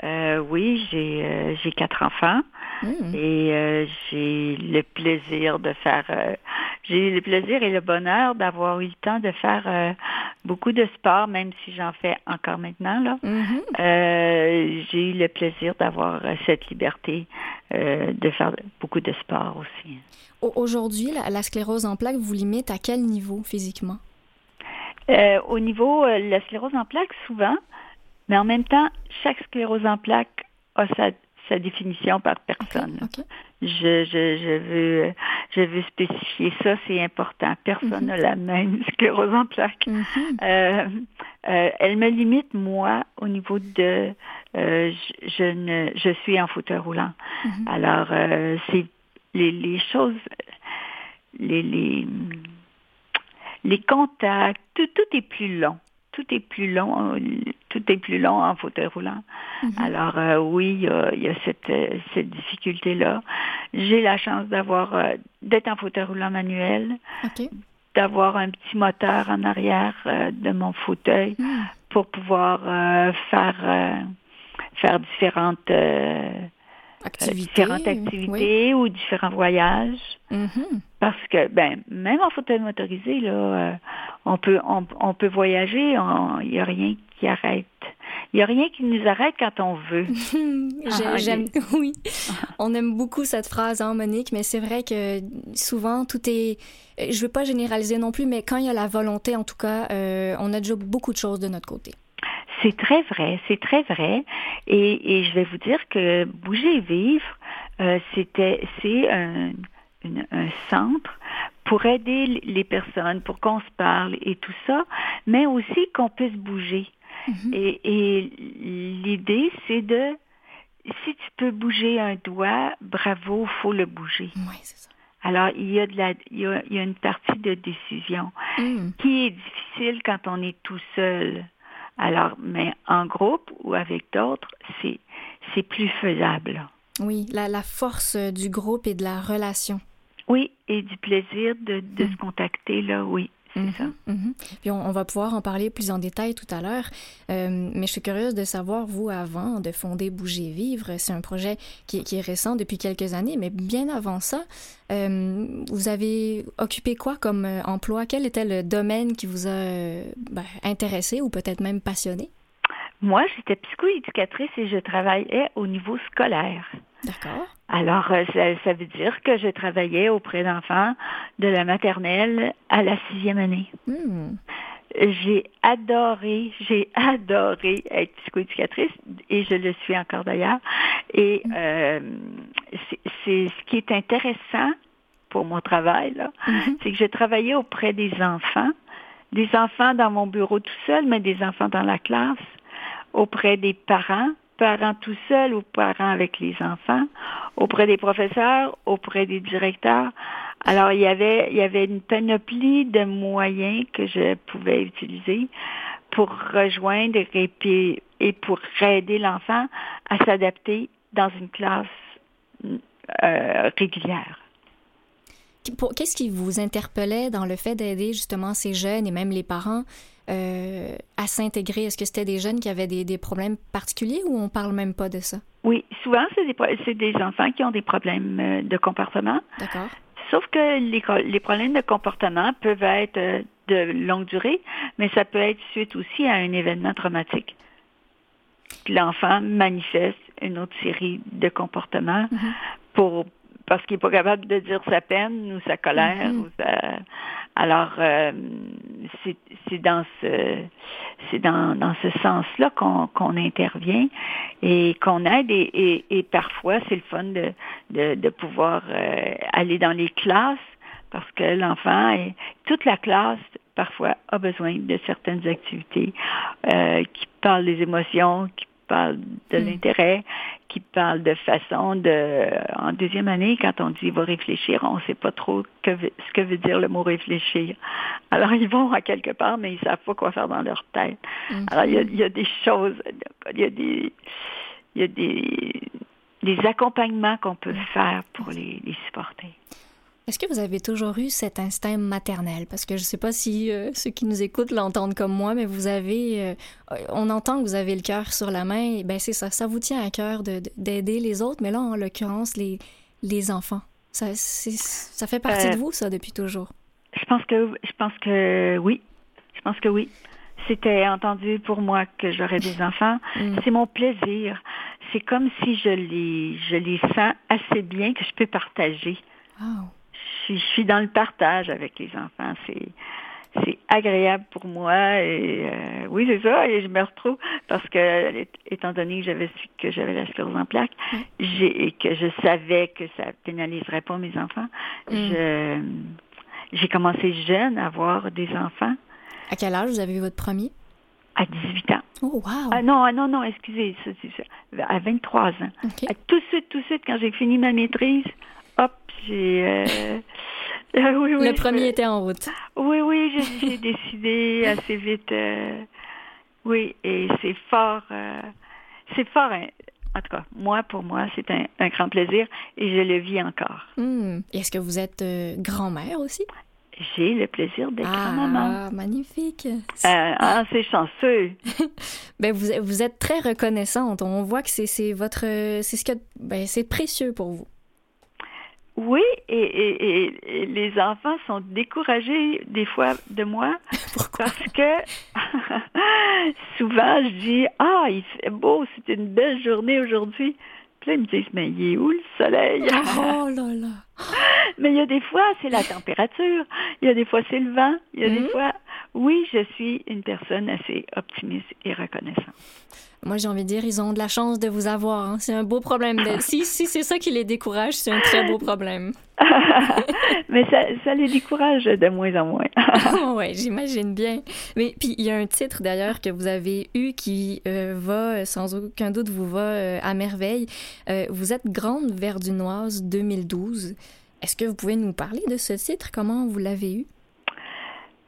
euh, oui, j'ai euh, j'ai quatre enfants mmh. et j'ai le plaisir de faire. j'ai le plaisir et le bonheur d'avoir eu le temps de faire beaucoup de sport, même si j'en fais encore maintenant là. Mmh. j'ai eu le plaisir d'avoir cette liberté de faire beaucoup de sport aussi. Aujourd'hui, la, la sclérose en plaques vous limite à quel niveau physiquement? au niveau la sclérose en plaques, souvent, mais en même temps, chaque sclérose en plaques a sa, sa définition par personne. Je, je, je, veux, je veux spécifier ça, c'est important. Personne n'a mhm. la même sclérose en plaques. Mhm. Euh, euh, elle me limite, moi, au niveau de... Euh, je, je, ne, je suis en fauteuil roulant. Mhm. Alors, c'est les, les choses... Les, les, les contacts, tout, tout est plus long tout est plus long, tout est plus long en fauteuil roulant. Mhm. Alors euh, oui, il y a, cette, euh, cette difficulté-là. J'ai la chance d'avoir euh, d'être en fauteuil roulant manuel, d'avoir un petit moteur en arrière de mon fauteuil hmm. pour pouvoir faire faire différentes différentes activités ou différents voyages. Mhm. Parce que, ben, même en fauteuil motorisé, là, euh, on peut, on, peut voyager, il n'y a rien qui arrête. Il n'y a rien qui nous arrête quand on veut. Ah, j'aime, oui. On aime beaucoup cette phrase, hein, Monique, mais c'est vrai que souvent, tout est, je veux pas généraliser non plus, mais quand il y a la volonté, en tout cas, euh, on a déjà beaucoup de choses de notre côté. C'est très vrai, c'est très vrai. Et, et, je vais vous dire que Bouger et Vivre, euh, c'était, c'est un, un, centre pour aider les personnes, pour qu'on se parle et tout ça, mais aussi qu'on puisse bouger. Mhm. Et, et l'idée, c'est de, si tu peux bouger un doigt, bravo, faut le bouger. Oui, c'est ça. Alors, il y a de la, il y a, il y a une partie de décision Mm. qui est difficile quand on est tout seul. Alors, mais en groupe ou avec d'autres, c'est, c'est plus faisable. Oui, la, la force euh, du groupe et de la relation. Oui, et du plaisir de, de Mm. se contacter, là, oui, c'est Mhm, ça. mhm. Puis on, on va pouvoir en parler plus en détail tout à l'heure. Euh, mais je suis curieuse de savoir, vous, avant de fonder Bouger Vivre, c'est un projet qui, est- qui est récent depuis quelques années, mais bien avant ça, euh, vous avez occupé quoi comme euh, emploi? Quel était le domaine qui vous a ben, intéressé ou peut-être même passionné? Moi, j'étais psychoéducatrice et je travaillais au niveau scolaire. D'accord. Alors, euh, ça, ça veut dire que je travaillais auprès d'enfants de la maternelle à la sixième année. Hmm. J'ai adoré, j'ai adoré être psychoéducatrice et je le suis encore d'ailleurs. Et euh, c'est ce qui est intéressant pour mon travail, là, Mhm. c'est que je travaillais auprès des enfants, des enfants dans mon bureau tout seul, mais des enfants dans la classe, auprès des parents, parents tout seuls ou parents avec les enfants, auprès des professeurs, auprès des directeurs. Alors, il y avait, il y avait une panoplie de moyens que je pouvais utiliser pour rejoindre et, pour aider l'enfant à s'adapter dans une classe euh, régulière. Qu'est-ce qui vous interpellait dans le fait d'aider justement ces jeunes et même les parents euh, à s'intégrer? Est-ce que c'était des jeunes qui avaient des, des problèmes particuliers ou on parle même pas de ça? Oui, souvent, c'est des, des enfants qui ont des problèmes euh, de comportement. D'accord. Sauf que les, les problèmes de comportement peuvent être euh, de longue durée, mais ça peut être suite aussi à un événement traumatique. L'enfant manifeste une autre série de comportements Mhm. pour parce qu'il n'est pas capable de dire sa peine ou sa colère. Mhm. ou sa- Alors, euh, c'est dans ce c'est dans, dans ce sens-là qu'on qu'on intervient et qu'on aide et, et, et parfois c'est le fun de, de, de pouvoir euh, aller dans les classes parce que l'enfant et toute la classe parfois a besoin de certaines activités euh, qui parlent des émotions, qui parlent de Mm. l'intérêt, qui parlent de façon de en deuxième année quand on dit il va réfléchir, on ne sait pas trop que, ce que veut dire le mot réfléchir. Alors ils vont à quelque part mais ils savent pas quoi faire dans leur tête. Mhm. Alors, il y, a, il y a des choses, il y a des, il y a des, des accompagnements qu'on peut faire pour les, les supporter. Est-ce que vous avez toujours eu cet instinct maternel? Parce que je ne sais pas si euh, ceux qui nous écoutent l'entendent comme moi, mais vous avez, euh, on entend que vous avez le cœur sur la main. Et ben c'est ça, ça vous tient à cœur de- de- d'aider les autres, mais là, en l'occurrence, les, les enfants. Ça, ça fait partie Euh, de vous, ça, depuis toujours? Je pense que, je pense que oui. Je pense que oui. C'était entendu pour moi que j'aurais des enfants. Mm. C'est mon plaisir. C'est comme si je les, je les sens assez bien que je peux partager. Wow. Je suis, je suis dans le partage avec les enfants. C'est c'est agréable pour moi et euh, oui c'est ça et je me retrouve parce que étant donné que j'avais su que j'avais la sclérose en plaques j'ai et que je savais que ça pénaliserait pas mes enfants Mm. je j'ai commencé jeune à avoir des enfants À quel âge vous avez eu votre premier? à 18 ans Oh, wow! ah non ah non non excusez ça, ça. à 23 ans à tout de suite tout de suite quand j'ai fini ma maîtrise hop j'ai euh, euh, oui, oui, le premier je- était en route. Oui, oui, j'ai décidé assez vite. euh, oui, et c'est fort, euh, c'est fort. hein. En tout cas, moi, pour moi, c'est un, un grand plaisir et je le vis encore. Hmm. Est-ce que vous êtes euh, grand-mère aussi? J'ai le plaisir d'être grand-maman. Ah, magnifique! Euh, ah, c'est chanceux. Ben vous, vous êtes très reconnaissante. On voit que c'est votre c'est ce que ben c'est précieux pour vous. Oui, et, et- et- et les enfants sont découragés des fois de moi Pourquoi? parce que souvent je dis ah il fait beau, c'est une belle journée aujourd'hui. Puis là ils me disent mais il est où le soleil? Oh là là. Mais il y a des fois, c'est la température. Il y a des fois, c'est le vent. Il y a des fois, oui, je suis une personne assez optimiste et reconnaissante. Moi, j'ai envie de dire, ils ont de la chance de vous avoir. Hein. C'est un beau problème. si si c'est ça qui les décourage, c'est un très beau problème. Mais ça, ça, les décourage de moins en moins. oui, j'imagine bien. Mais puis, il y a un titre d'ailleurs que vous avez eu qui euh, va, sans aucun doute, vous va euh, à merveille. Euh, vous êtes Grande Verdunoise 2012. Est-ce que vous pouvez nous parler de ce titre? Comment vous l'avez eu?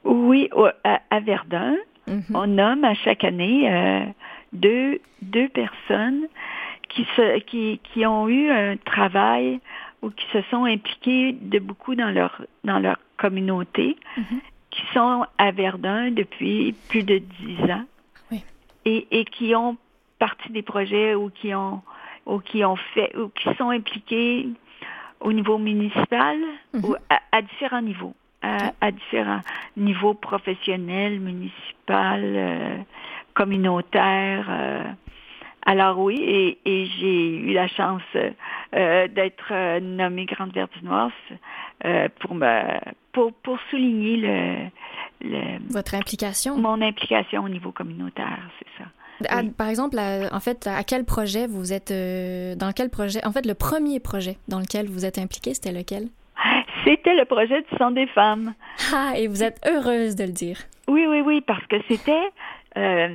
Oui, à, Verdun, mm-hmm. on nomme à chaque année deux, deux personnes qui, se, qui, qui ont eu un travail ou qui se sont impliquées de beaucoup dans leur, dans leur communauté, mm-hmm. qui sont à Verdun depuis plus de dix ans et, et qui ont parti des projets ou qui ont ou qui ont fait ou qui sont impliqués au niveau municipal mm-hmm. ou à, différents niveaux, à, différents niveaux professionnels, municipal, euh, communautaire. Euh, alors oui, et, et j'ai eu la chance euh, d'être euh, nommée Grande Verdinoise euh, pour me pour, pour souligner le, le, votre implication? Mon implication au niveau communautaire, c'est ça. Ah, par exemple, en fait, à quel projet vous êtes dans quel projet En fait, le premier projet dans lequel vous êtes impliqué, c'était lequel? C'était le projet du Centre des femmes. Ah, et vous êtes heureuse de le dire. Oui, oui, oui, parce que c'était euh,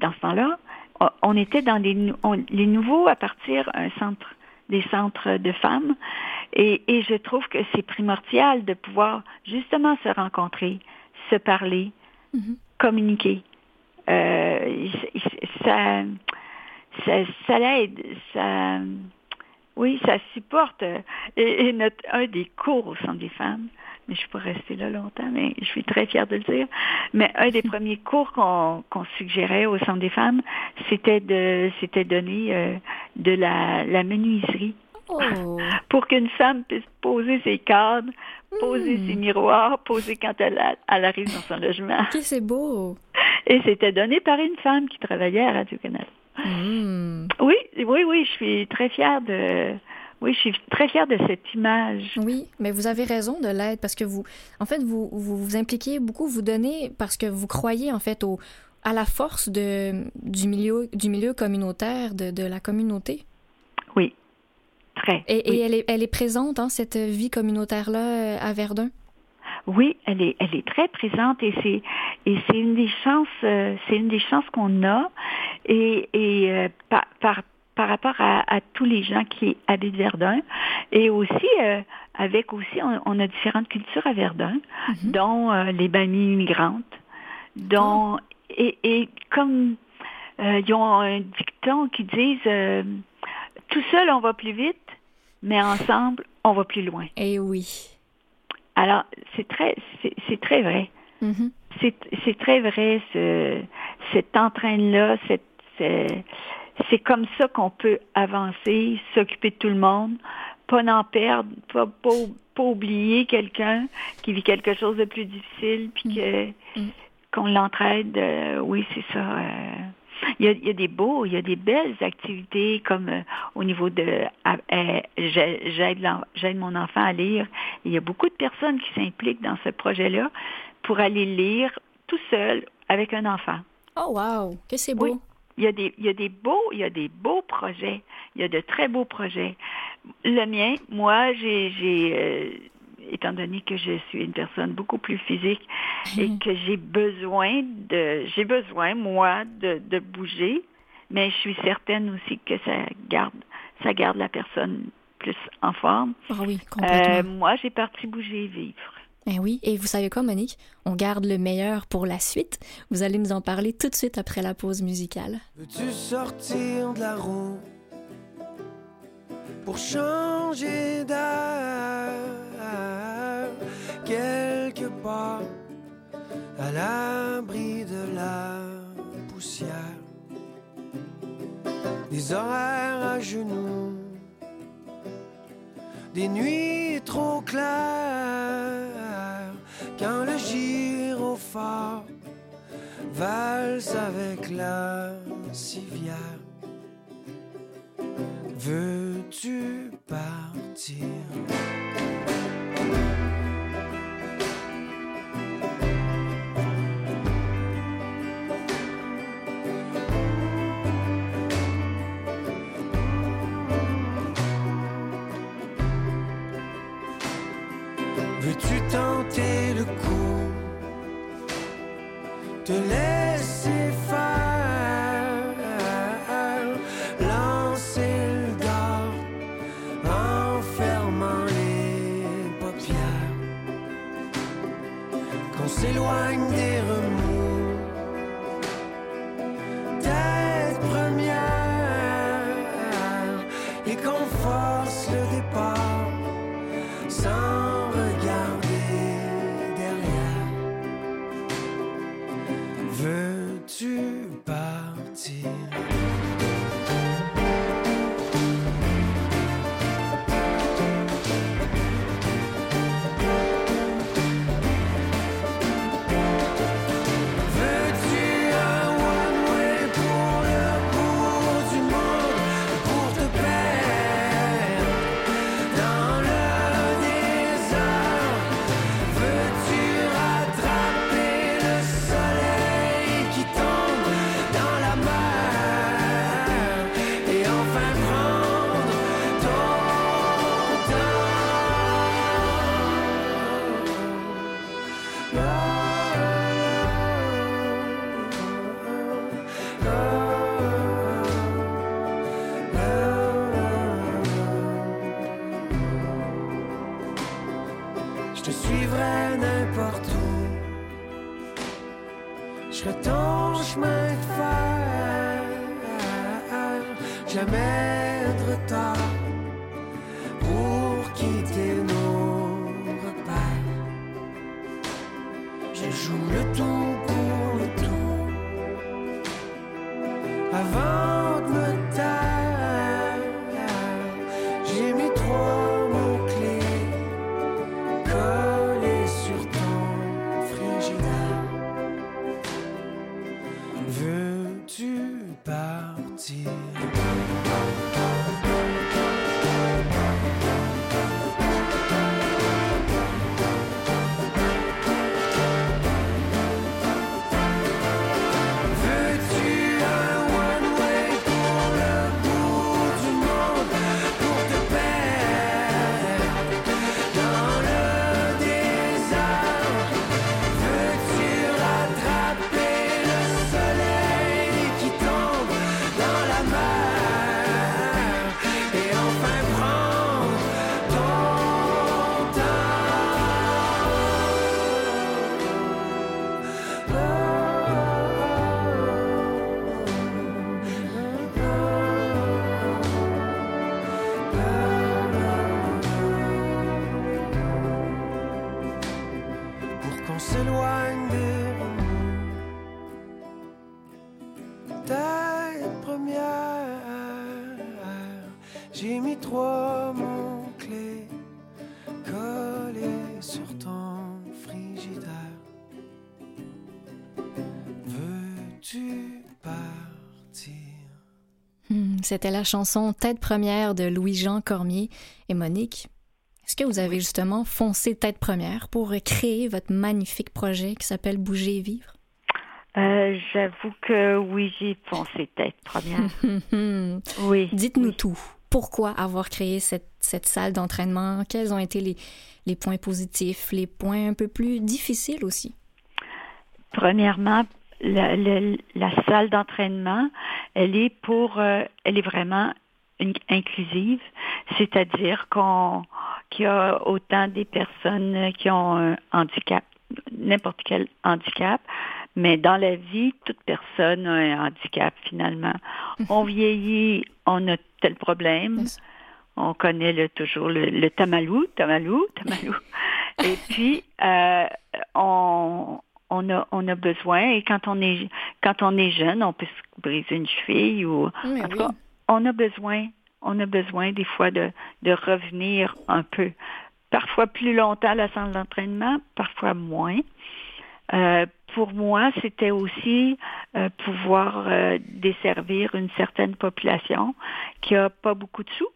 dans ce temps-là, on était dans les, les nouveaux à partir un centre, des centres de femmes, et, et je trouve que c'est primordial de pouvoir justement se rencontrer, se parler, mm-hmm. communiquer. Euh, ça, ça, ça l'aide, ça, oui, ça supporte. Et, et notre, un des cours au centre des femmes, mais je peux rester là longtemps, mais je suis très fière de le dire. Mais un des premiers cours qu'on suggérait au Centre des femmes, c'était de c'était donner euh, de la, la menuiserie. Oh. Pour qu'une femme puisse poser ses cadres, poser ses hmm. miroirs, poser quand elle, arrive dans son logement. c'est beau! Et c'était donné par une femme qui travaillait à Radio-Canada. Hmm. Oui, oui, oui, je suis très fière de, oui, je suis très fière de cette image. Oui, mais vous avez raison de l'être parce que vous, en fait, vous, vous impliquez beaucoup, vous donnez parce que vous croyez en fait au, à la force de, du, milieu, du milieu communautaire, de, de la communauté. Oui, très. Et, et elle, est, elle est présente, hein, cette vie communautaire-là euh, à Verdun? Oui, elle est, elle est très présente et c'est et c'est une des chances, euh, c'est une des chances qu'on a et, et euh, par, par par rapport à, tous les gens qui habitent Verdun. Et aussi, euh, avec aussi, on, a différentes cultures à Verdun, mhm. dont euh, les bannies immigrantes, dont, oh. et, comme euh, ils ont un dicton qui disent tout seul on va plus vite, mais ensemble on va plus loin. Et eh oui. Alors, c'est très, c'est très vrai. Mhm. C'est très vrai, ce, cet entraîne-là, cette, c'est comme ça qu'on peut avancer, s'occuper de tout le monde, pas n'en perdre, pas, pas, oublier quelqu'un qui vit quelque chose de plus difficile, puis que mm. qu'on l'entraide. Euh, oui, c'est ça. Euh. il, y a, il y a, des beaux, il y a des belles activités comme euh, au niveau de j'aide mon enfant à lire. Il y a beaucoup de personnes qui s'impliquent dans ce projet-là pour aller lire tout seul avec un enfant. Oh wow, que c'est beau il y a des, il y a des beaux, il y a des beaux projets. Il y a de très beaux projets. Le mien, moi, j'ai, j'ai euh, étant donné que je suis une personne beaucoup plus physique et que j'ai besoin de, j'ai besoin, moi, de, de bouger, mais je suis certaine aussi que ça garde, ça garde la personne plus en forme. Ah oui, complètement. Euh, moi, j'ai parti bouger et vivre. Ben oui, et vous savez quoi, Monique? On garde le meilleur pour la suite. Vous allez nous en parler tout de suite après la pause musicale. Veux-tu sortir de la roue pour changer d'air? Quelque part à l'abri de la poussière, des horaires à genoux, des nuits trop claires quand le gyrophare valse avec la civière. Veux-tu partir? Te laisser C'était la chanson Tête première de Louis-Jean Cormier et Monique. Est-ce que vous avez justement foncé tête première pour créer votre magnifique projet qui s'appelle Bouger et vivre? Euh, J'avoue que oui, j'ai foncé tête première. oui. Dites-nous oui. tout. Pourquoi avoir créé cette, cette salle d'entraînement? Quels ont été les, les points positifs, les points un peu plus difficiles aussi? Premièrement, la, la- la salle d'entraînement, elle est pour, euh, elle est vraiment une- inclusive, c'est-à-dire qu'on qu'il y a autant des personnes qui ont un handicap, n'importe quel handicap, mais dans la vie, toute personne a un handicap finalement. On vieillit, on a tel problème. On connaît le, toujours le, le tamalou, tamalou, tamalou. Et puis, euh, on, on, a, on a besoin, et quand on est, quand on est jeune, on peut se briser une cheville ou, Mais en tout oui. cas, on a besoin, on a besoin des fois de, de revenir un peu. Parfois plus longtemps à la salle d'entraînement, parfois moins. Euh, pour moi, c'était aussi euh, pouvoir euh, desservir une certaine population qui a pas beaucoup de sous.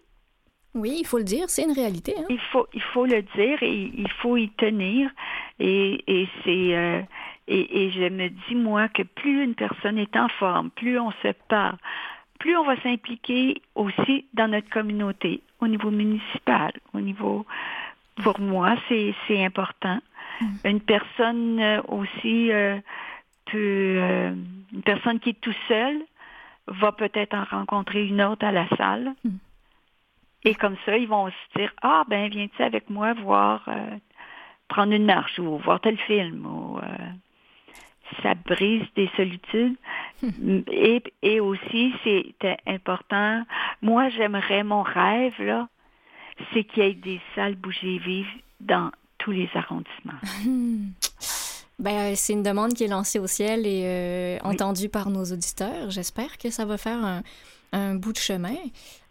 Oui, il faut le dire, c'est une réalité. hein. Il faut, il faut le dire et il faut y tenir. Et, et c'est euh, et, et je me dis moi que plus une personne est en forme, plus on se parle, plus on va s'impliquer aussi dans notre communauté, au niveau municipal, au niveau. Pour moi, c'est important. Une personne euh, aussi, euh, peut, euh, une personne qui est tout seule va peut-être en rencontrer une autre à la salle. Et comme ça, ils vont se dire, ah ben viens-tu avec moi voir, euh, prendre une marche ou voir tel film ou euh, ça brise des solitudes. Et, et aussi, c'est important. Moi, j'aimerais mon rêve, là, c'est qu'il y ait des salles bougées vives dans tous les arrondissements. Ben, c'est une demande qui est lancée au ciel et euh, Oui. entendue par nos auditeurs. J'espère que ça va faire un, un bout de chemin.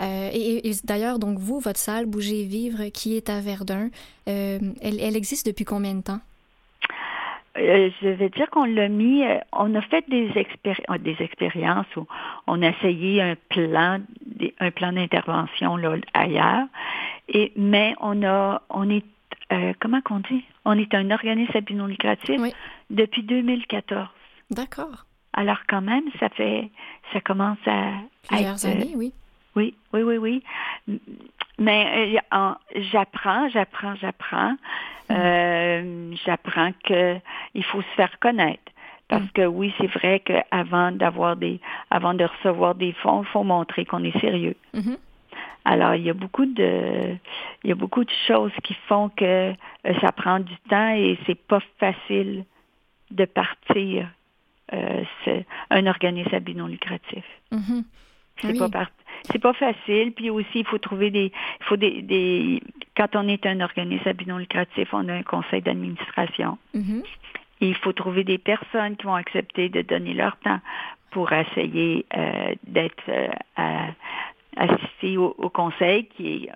Euh, et et d'ailleurs, donc vous, votre salle Bouger et Vivre, qui est à Verdun, euh, elle, elle existe depuis combien de temps? Euh, je vais dire qu'on l'a mis, on a fait des, expéri- des expériences où on a essayé un plan, un plan d'intervention ailleurs. Et mais on a, on est, comment qu'on dit, on est un organisme à but non lucratif Oui. depuis 2014. D'accord. Alors quand même, ça fait, ça commence à, Plusieurs être, années, oui. oui, oui, oui, oui. Mais euh, en- j'apprends, j'apprends, j'apprends. Euh, j'apprends que il faut se faire connaître. Parce que oui, c'est vrai qu'avant d'avoir des, avant de recevoir des fonds, il faut montrer qu'on est sérieux. Mhm. Alors, il y a beaucoup de, il y a beaucoup de choses qui font que euh, ça prend du temps et c'est pas facile de partir. Euh, c'est un organisme à but non lucratif. Mhm. C'est Oui. pas par- c'est pas facile. Puis aussi, il faut trouver des, il faut des, des, quand on est un organisme à but non lucratif, on a un conseil d'administration. Mhm. Et il faut trouver des personnes qui vont accepter de donner leur temps pour essayer euh, d'être euh, assisté au, au conseil qui est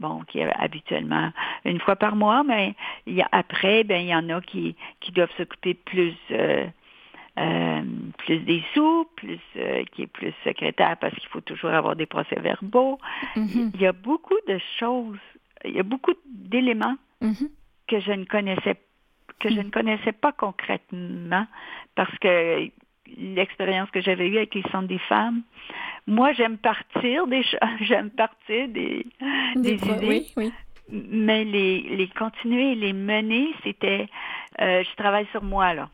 bon qui est habituellement une fois par mois, mais il y a, après ben il y en a qui qui doivent s'occuper plus euh, euh, plus des sous, plus euh, qui est plus secrétaire parce qu'il faut toujours avoir des procès-verbaux. Mhm. Il y a beaucoup de choses, il y a beaucoup d'éléments Mhm. que je ne connaissais que je ne connaissais pas concrètement parce que l'expérience que j'avais eue avec les centres des femmes, moi j'aime partir des choses, j'aime partir des, idées, Oui, oui. mais les, les continuer et les mener, c'était euh, je travaille sur moi là.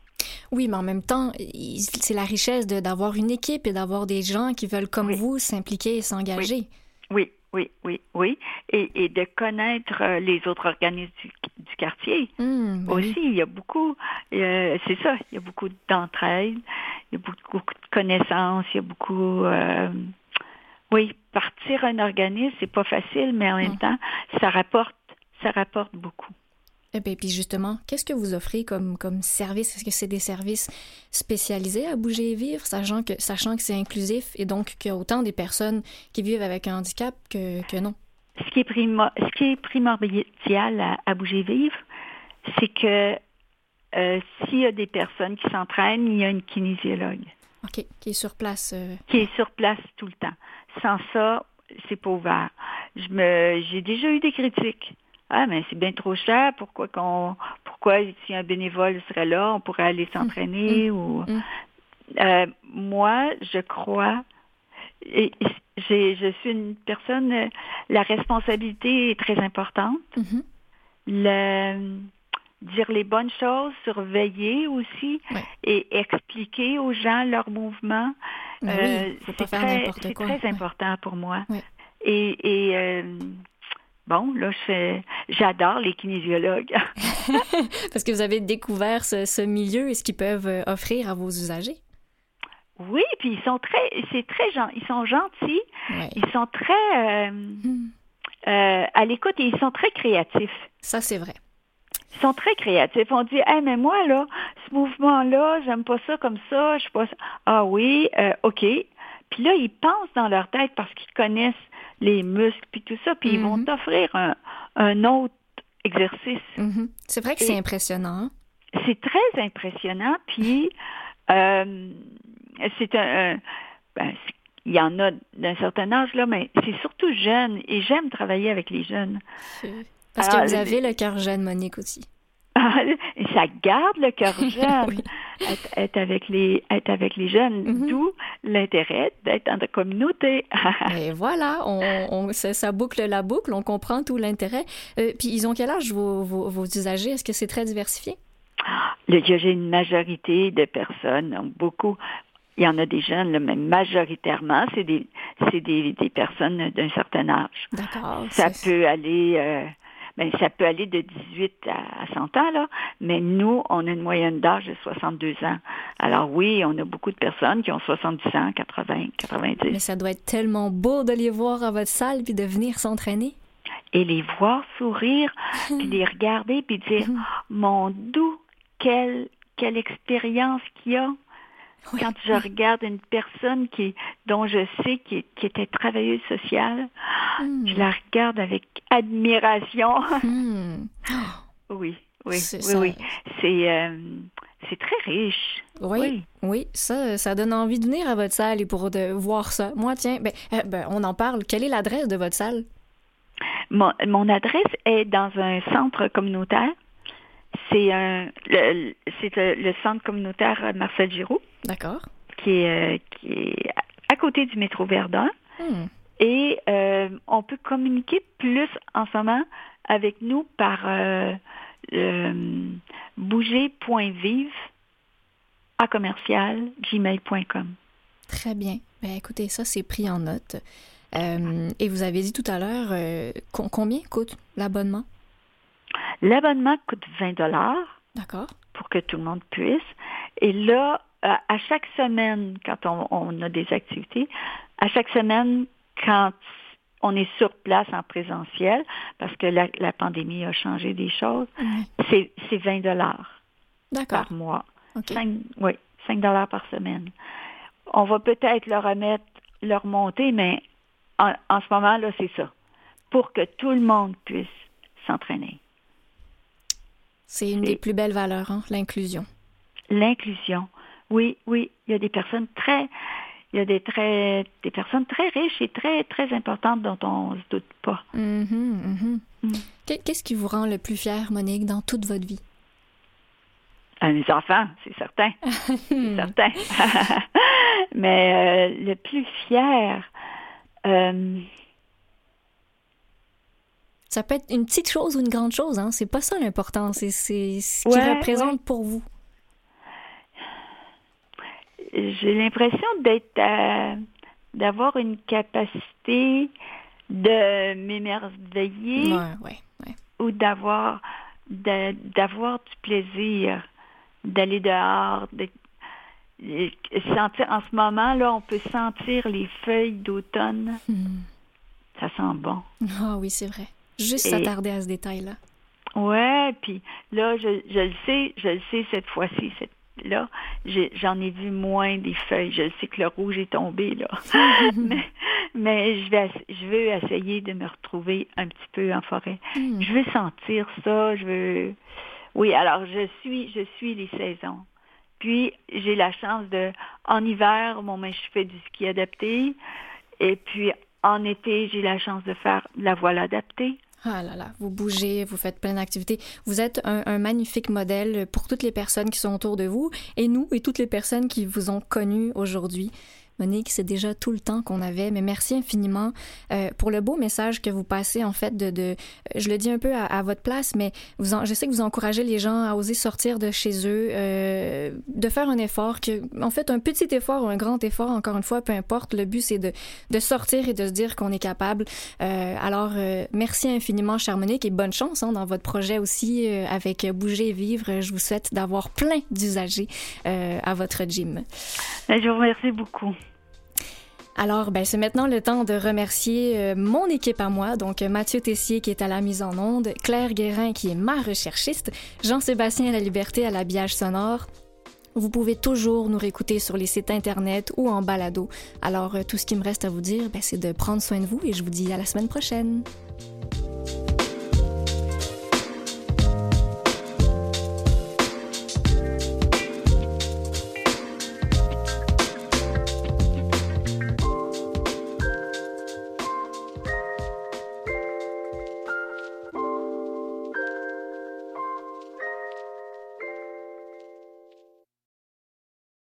Oui, mais en même temps, c'est la richesse d'avoir une équipe et d'avoir des gens qui veulent, comme Oui. vous, s'impliquer et s'engager. Oui, oui, oui, oui. Et, et de connaître euh, les autres organismes du, du quartier. Hmm, ben oui. Aussi, il y a beaucoup, euh, c'est ça, il y a beaucoup d'entraide, il y a beaucoup, beaucoup de connaissances, il y a beaucoup, euh, oui, partir un organisme, c'est pas facile, mais en même temps, ça rapporte, ça rapporte beaucoup. Eh bien, puis justement, qu'est-ce que vous offrez comme, comme service? Est-ce que c'est des services spécialisés à bouger et vivre, sachant que, sachant que c'est inclusif et donc qu'il y a autant des personnes qui vivent avec un handicap que, que non? Ce qui est, primo- ce qui est primordial à, à bouger vivre, c'est que euh, s'il y a des personnes qui s'entraînent, il y a une kinésiologue. OK, qui est sur place. euh, qui est sur place tout le temps. Sans ça, c'est pas ouvert. Je me, j'ai déjà eu des critiques. Ah, mais c'est bien trop cher. Pourquoi qu'on, pourquoi si un bénévole serait là, on pourrait aller s'entraîner ou. mm. Euh, moi, je crois. Et, je suis une personne. La responsabilité est très importante. Le, dire les bonnes choses, surveiller aussi et expliquer aux gens leurs mouvements. Ben Euh, oui, c'est très, important pour moi. Et euh, bon, là, j'adore les kinésiologues. Parce que vous avez découvert ce, ce milieu et ce qu'ils peuvent euh, offrir à vos usagers. oui, puis ils sont très, c'est très ils sont gentils, Ouais. ils sont très euh, Hmm. euh, à l'écoute et ils sont très créatifs. Ça, c'est vrai. Ils sont très créatifs. On dit, hey, mais moi, là, ce mouvement-là, j'aime pas ça comme ça, je sais pas ça. Ah oui, euh, OK. Puis là, ils pensent dans leur tête parce qu'ils connaissent les muscles puis tout ça, puis ils vont Mhm. t'offrir un, un autre exercice. Mhm. C'est vrai que c'est impressionnant. C'est très impressionnant, puis euh, c'est un... un- ben, il y en a d'un certain âge, là, mais c'est surtout jeune, et j'aime travailler avec les jeunes. Parce Alors, que vous avez le cœur jeune, Monique, aussi. Ça garde le cœur jeune. Oui. être, être avec les être avec les jeunes, Mhm. d'où l'intérêt d'être dans la communauté. Et voilà, on, on- ça, boucle la boucle, on comprend tout l'intérêt. Euh, puis ils ont quel âge vos, vos, vos usagers? Est-ce que c'est très diversifié? J'ai une majorité de personnes, beaucoup, il y en a des jeunes, mais majoritairement, c'est des, c'est des, des personnes d'un certain âge. D'accord. Ça peut aller, euh, ben, ça peut aller de 18 à 100 ans, là, mais nous, on a une moyenne d'âge de 62 ans. Alors oui, on a beaucoup de personnes qui ont 70 ans, 80, 90. Mais ça doit être tellement beau de les voir à votre salle puis de venir s'entraîner. Et les voir sourire, puis les regarder, puis dire, mon doux, quelle, quelle expérience qu'il y a. Oui, Quand je regarde une personne qui, dont je sais qui, qui était travailleuse sociale, Hmm. je la regarde avec admiration. Hmm. oui, oui, C'est oui, ça. oui. C'est euh, c'est très riche. Oui, oui, Oui. ça, ça donne envie de venir à votre salle et pour de voir ça. Moi, tiens, ben, euh, ben, on en parle. Quelle est l'adresse de votre salle? Mon, mon adresse est dans un centre communautaire. C'est un, le, c'est le, le centre communautaire Marcel Giroux, D'accord. qui est, euh, qui est à côté du métro Verdun. Hmm. Et euh, on peut communiquer plus en ce moment avec nous par euh, euh, bouger.vive à commercial gmail.com. Très bien. Ben, écoutez, ça, c'est pris en note. Et vous avez dit tout à l'heure, com- combien coûte l'abonnement? L'abonnement coûte 20 dollars D'accord. pour que tout le monde puisse. Et là, à à chaque semaine, quand on, on a des activités, à chaque semaine, quand on est sur place en présentiel, parce que la, la pandémie a changé des choses, Oui. c'est c'est 20 dollars par mois. OK. 5, oui, 5 dollars par semaine. On va peut-être leur remettre, leur monter, mais en, en ce moment, là, c'est ça. Pour que tout le monde puisse s'entraîner. C'est une des plus belles valeurs, hein, l'inclusion. L'inclusion. Oui, oui, il y a des personnes très, il y a des très, des personnes très riches et très, très importantes dont on se doute pas. Mhm, mhm. Mm. Qu'est- Qu'est-ce qui vous rend le plus fier, Monique, dans toute votre vie? À mes enfants, c'est certain. C'est Hmm. certain. Mais euh, le plus fier, euh, Ça peut être une petite chose ou une grande chose, hein? C'est pas ça l'important, c'est ce qui représente ouais. pour vous. J'ai l'impression d'être à- d'avoir une capacité de m'émerveiller Ouais, ouais, ouais. ou d'avoir de- d'avoir du plaisir, d'aller dehors, de sentir en ce moment là, on peut sentir les feuilles d'automne, Hmm. ça sent bon. Ah oui, c'est vrai. Juste s'attarder à ce détail-là. Ouais, puis là, je, je le sais, je le sais cette fois-ci, cette, là, j'en ai vu moins des feuilles. Je sais que le rouge est tombé, là. mais mais je, vais, je veux essayer de me retrouver un petit peu en forêt. Hmm. Je veux sentir ça, je veux... Oui, alors je suis, je suis les saisons. Puis, j'ai la chance de, en hiver, bon, ben, je fais du ski adapté. Et puis, en été, j'ai la chance de faire de la voile adaptée. Ah là là, vous bougez, vous faites plein d'activités. Vous êtes un, un magnifique modèle pour toutes les personnes qui sont autour de vous et nous et toutes les personnes qui vous ont connu aujourd'hui. Monique, c'est déjà tout le temps qu'on avait, mais merci infiniment euh, pour le beau message que vous passez en fait de, de je le dis un peu à, votre place, mais vous je sais que vous encouragez les gens à oser sortir de chez eux, euh, de faire un effort, que en fait un petit effort ou un grand effort, encore une fois, peu importe. Le but c'est de, de sortir et de se dire qu'on est capable. Euh, alors euh, merci infiniment, chère Monique, et bonne chance hein, dans votre projet aussi euh, avec Bouger et Vivre. Je vous souhaite d'avoir plein d'usagers euh, à votre gym. Ben, Je vous remercie beaucoup. Alors, ben, c'est maintenant le temps de remercier euh, mon équipe à moi, donc Mathieu Tessier qui est à la mise en onde, Claire Guérin qui est ma recherchiste, Jean-Sébastien la liberté à l'habillage sonore. Vous pouvez toujours nous réécouter sur les sites internet ou en balado. Alors, euh, tout ce qui me reste à vous dire, ben, c'est de prendre soin de vous et je vous dis à la semaine prochaine.